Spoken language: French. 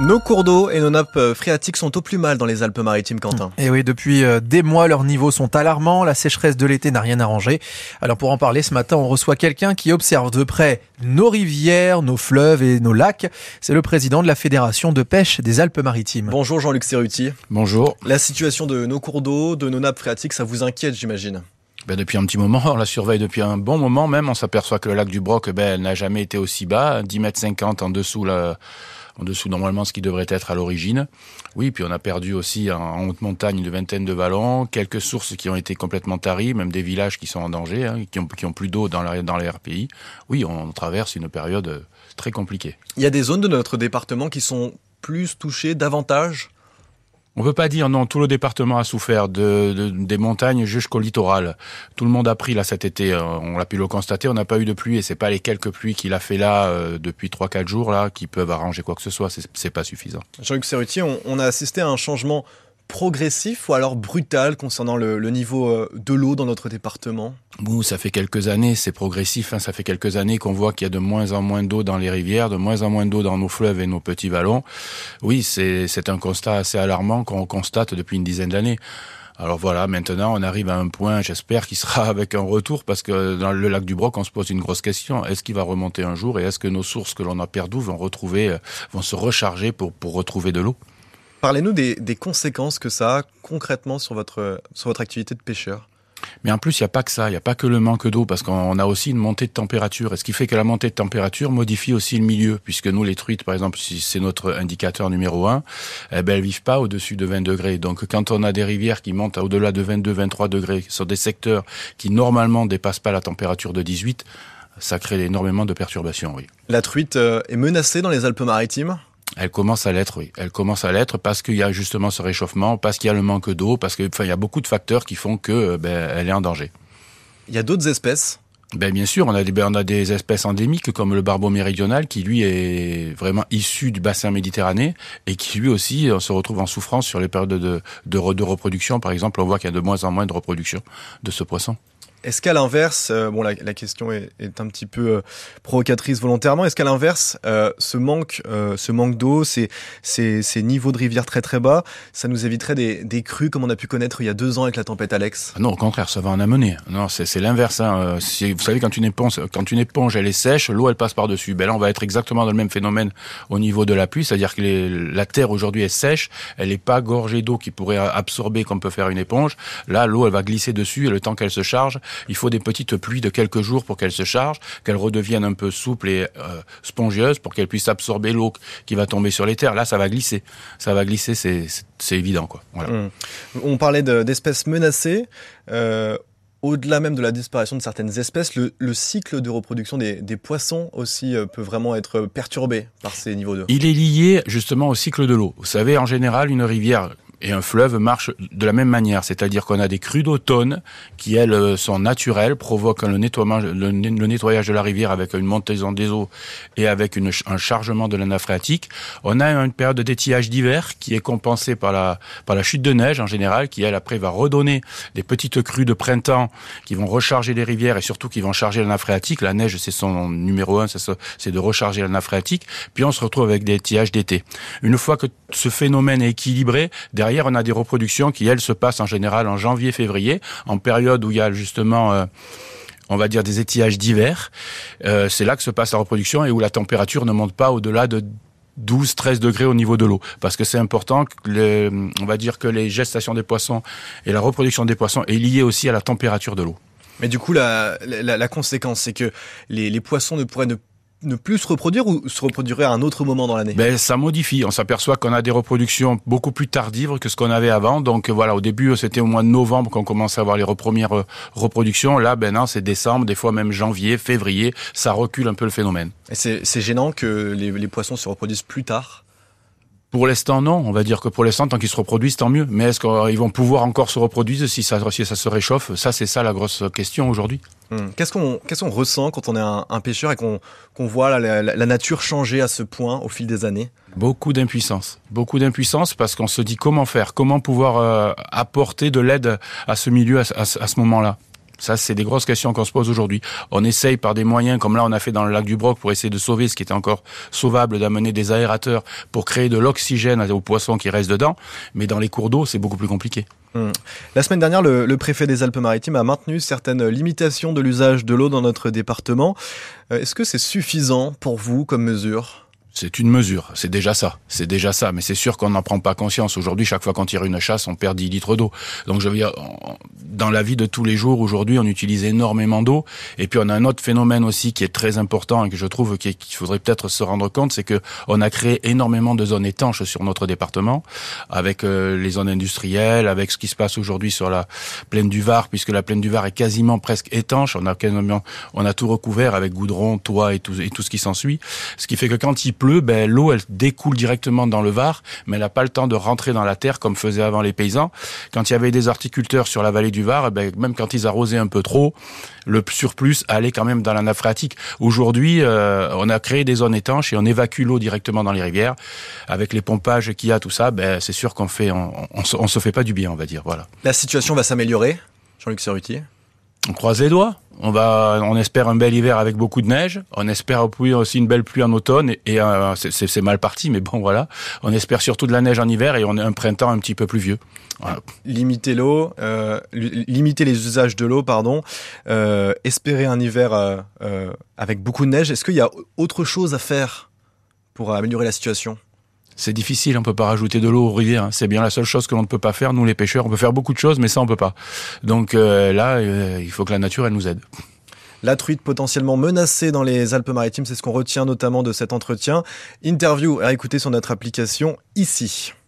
Nos cours d'eau et nos nappes euh, phréatiques sont au plus mal dans les Alpes-Maritimes, Quentin. Et oui, depuis euh, des mois, leurs niveaux sont alarmants. La sécheresse de l'été n'a rien arrangé. Alors pour en parler, ce matin, on reçoit quelqu'un qui observe de près nos rivières, nos fleuves et nos lacs. C'est le président de la Fédération de pêche des Alpes-Maritimes. Bonjour Jean-Luc Serruti. Bonjour. La situation de nos cours d'eau, de nos nappes phréatiques, ça vous inquiète, j'imagine? Ben depuis un petit moment, on la surveille depuis un bon moment même. On s'aperçoit que le lac du Broc, ben, n'a jamais été aussi bas, 10 mètres 50 en dessous la, en dessous normalement ce qui devrait être à l'origine. Oui, puis on a perdu aussi en haute montagne une vingtaine de vallons, quelques sources qui ont été complètement taries, même des villages qui sont en danger, hein, qui, ont, plus d'eau dans, dans les RPI. Oui, on traverse une période très compliquée. Il y a des zones de notre département qui sont plus touchées davantage on peut pas dire non, tout le département a souffert de, des montagnes jusqu'au littoral. Tout le monde a pris là cet été, euh, on l'a pu le constater, on n'a pas eu de pluie et c'est pas les quelques pluies qu'il a fait là euh, depuis 3 4 jours là qui peuvent arranger quoi que ce soit, c'est pas suffisant. Jean-Luc Serrutier, on, on, a assisté à un changement progressif ou alors brutal concernant le, niveau euh, de l'eau dans notre département? Bon, ça fait quelques années, c'est progressif, hein, ça fait quelques années qu'on voit qu'il y a de moins en moins d'eau dans les rivières, de moins en moins d'eau dans nos fleuves et nos petits vallons. Oui, c'est un constat assez alarmant qu'on constate depuis une dizaine d'années. Alors voilà, maintenant on arrive à un point, j'espère, qui sera avec un retour, parce que dans le lac du Broc, on se pose une grosse question. Est-ce qu'il va remonter un jour et est-ce que nos sources que l'on a perdues vont retrouver, euh, vont se recharger pour, pour retrouver de l'eau? Parlez-nous des, conséquences que ça a concrètement sur votre, sur votre activité de pêcheur. Mais en plus, il n'y a pas que ça, il n'y a pas que le manque d'eau, parce qu'on a aussi une montée de température. Et ce qui fait que la montée de température modifie aussi le milieu, puisque nous, les truites, par exemple, si c'est notre indicateur numéro un, eh ben, elles vivent pas au-dessus de 20 degrés. Donc, quand on a des rivières qui montent au-delà de 22, 23 degrés sur des secteurs qui normalement dépassent pas la température de 18, ça crée énormément de perturbations, oui. La truite euh, est menacée dans les Alpes-Maritimes? Elle commence à l'être, oui. Elle commence à l'être parce qu'il y a justement ce réchauffement, parce qu'il y a le manque d'eau, parce qu'il enfin, il y a beaucoup de facteurs qui font que euh, ben, elle est en danger. Il y a d'autres espèces? Ben bien sûr, on a, des, ben, on a des espèces endémiques comme le barbeau méridional qui lui est vraiment issu du bassin méditerranéen et qui lui aussi se retrouve en souffrance sur les périodes de, de, de reproduction. Par exemple, on voit qu'il y a de moins en moins de reproduction de ce poisson. Est-ce qu'à l'inverse, euh, bon, la, question est, un petit peu euh, provocatrice volontairement. Est-ce qu'à l'inverse, euh, ce manque, ce manque d'eau, ces, ces, niveaux de rivière très très bas, ça nous éviterait des, des crues comme on a pu connaître il y a deux ans avec la tempête Alex? Non, au contraire, ça va en amener. Non, c'est l'inverse. Hein. vous savez, quand une éponge, quand une éponge, elle est sèche, l'eau elle passe par dessus. Ben là, on va être exactement dans le même phénomène au niveau de la pluie, c'est-à-dire que la terre aujourd'hui est sèche, elle n'est pas gorgée d'eau qui pourrait absorber comme peut faire une éponge. Là, l'eau elle va glisser dessus et le temps qu'elle se charge, il faut des petites pluies de quelques jours pour qu'elles se chargent, qu'elles redeviennent un peu souples et euh, spongieuses pour qu'elles puissent absorber l'eau qui va tomber sur les terres. Là, ça va glisser. Ça va glisser, c'est évident. Quoi. Mmh. On parlait d'espèces menacées. Euh, au-delà même de la disparition de certaines espèces, le, cycle de reproduction des, poissons aussi euh, peut vraiment être perturbé par ces niveaux d'eau. Il est lié justement au cycle de l'eau. Vous savez, en général, une rivière et un fleuve marche de la même manière, c'est-à-dire qu'on a des crues d'automne qui, elles, euh, sont naturelles, provoquent le nettoyage, de la rivière avec une montaison des eaux et avec un chargement de la phréatique. On a une période d'étiage d'hiver qui est compensée par la, par la chute de neige en général, qui, elle, après, va redonner des petites crues de printemps qui vont recharger les rivières et surtout qui vont charger la phréatique. La neige, c'est son numéro un, c'est de recharger la phréatique. Puis on se retrouve avec des étiages d'été. Une fois que ce phénomène est équilibré, derrière, on a des reproductions qui, elles, se passent en général en janvier-février, en période où il y a justement... Euh, on va dire des étiages d'hiver, euh, c'est là que se passe la reproduction et où la température ne monte pas au-delà de 12-13 degrés au niveau de l'eau. Parce que c'est important, que on va dire que les gestations des poissons et la reproduction des poissons est liée aussi à la température de l'eau. Mais du coup, la, conséquence, c'est que les, les, poissons ne pourraient ne ne plus se reproduire ou se reproduirait à un autre moment dans l'année? Ben, Ça modifie. On s'aperçoit qu'on a des reproductions beaucoup plus tardives que ce qu'on avait avant. Donc voilà, au début, c'était au mois de novembre qu'on commençait à avoir les premières euh, reproductions. Là, ben non, c'est décembre, des fois même janvier, février. Ça recule un peu le phénomène. Et c'est gênant que les poissons se reproduisent plus tard? Pour l'instant, non. On va dire que pour l'instant, tant qu'ils se reproduisent, tant mieux. Mais est-ce qu'ils vont pouvoir encore se reproduire si ça, si ça se réchauffe? Ça, c'est ça la grosse question aujourd'hui. Hmm. Qu'est-ce qu'on ressent quand on est un, pêcheur et qu'on voit la, nature changer à ce point au fil des années? Beaucoup d'impuissance. Beaucoup d'impuissance parce qu'on se dit comment faire, comment pouvoir euh, apporter de l'aide à ce milieu à, à ce moment-là. Ça, c'est des grosses questions qu'on se pose aujourd'hui. On essaye par des moyens, comme là on a fait dans le lac du Broc, pour essayer de sauver ce qui était encore sauvable, d'amener des aérateurs pour créer de l'oxygène aux poissons qui restent dedans. Mais dans les cours d'eau, c'est beaucoup plus compliqué. Hum. La semaine dernière, le, le préfet des Alpes-Maritimes a maintenu certaines limitations de l'usage de l'eau dans notre département. Euh, Est-ce que c'est suffisant pour vous comme mesure? C'est une mesure, c'est déjà ça, c'est déjà ça, mais c'est sûr qu'on n'en prend pas conscience. Aujourd'hui, chaque fois qu'on tire une chasse, on perd 10 litres d'eau. Donc je veux dire, dans la vie de tous les jours, aujourd'hui, on utilise énormément d'eau. Et puis on a un autre phénomène aussi qui est très important et que je trouve qu'il qu'il faudrait peut-être se rendre compte, c'est que on a créé énormément de zones étanches sur notre département, avec euh, les zones industrielles, avec ce qui se passe aujourd'hui sur la plaine du Var, puisque la plaine du Var est quasiment presque étanche. On a quasiment, on a tout recouvert avec goudron, toit et tout, et tout ce qui s'ensuit. Ce qui fait que quand il pleut, ben, l'eau, elle découle directement dans le Var, mais elle n'a pas le temps de rentrer dans la terre comme faisaient avant les paysans. Quand il y avait des horticulteurs sur la vallée du Var, ben, même quand ils arrosaient un peu trop, le surplus allait quand même dans la nappe phréatique. Aujourd'hui, euh, on a créé des zones étanches et on évacue l'eau directement dans les rivières. Avec les pompages qu'il y a, tout ça, ben, c'est sûr qu'on fait, se fait pas du bien, on va dire. Voilà. La situation va s'améliorer, Jean-Luc Serrutier On croise les doigts. On va, on espère un bel hiver avec beaucoup de neige. On espère aussi une belle pluie en automne. Et, euh, c'est- mal parti, mais bon voilà. On espère surtout de la neige en hiver et on a un printemps un petit peu pluvieux. Voilà. limiter l'eau, euh, li- limiter les usages de l'eau, pardon, euh, espérer un hiver avec beaucoup de neige. Est-ce qu'il y a autre chose à faire pour améliorer la situation? C'est difficile, on peut pas rajouter de l'eau aux rivières. hein. C'est bien la seule chose que l'on ne peut pas faire, nous les pêcheurs. On peut faire beaucoup de choses, mais ça on peut pas. Donc euh, là, euh, il faut que la nature elle nous aide. La truite potentiellement menacée dans les Alpes-Maritimes, c'est ce qu'on retient notamment de cet entretien. Interview à écouter sur notre application ici.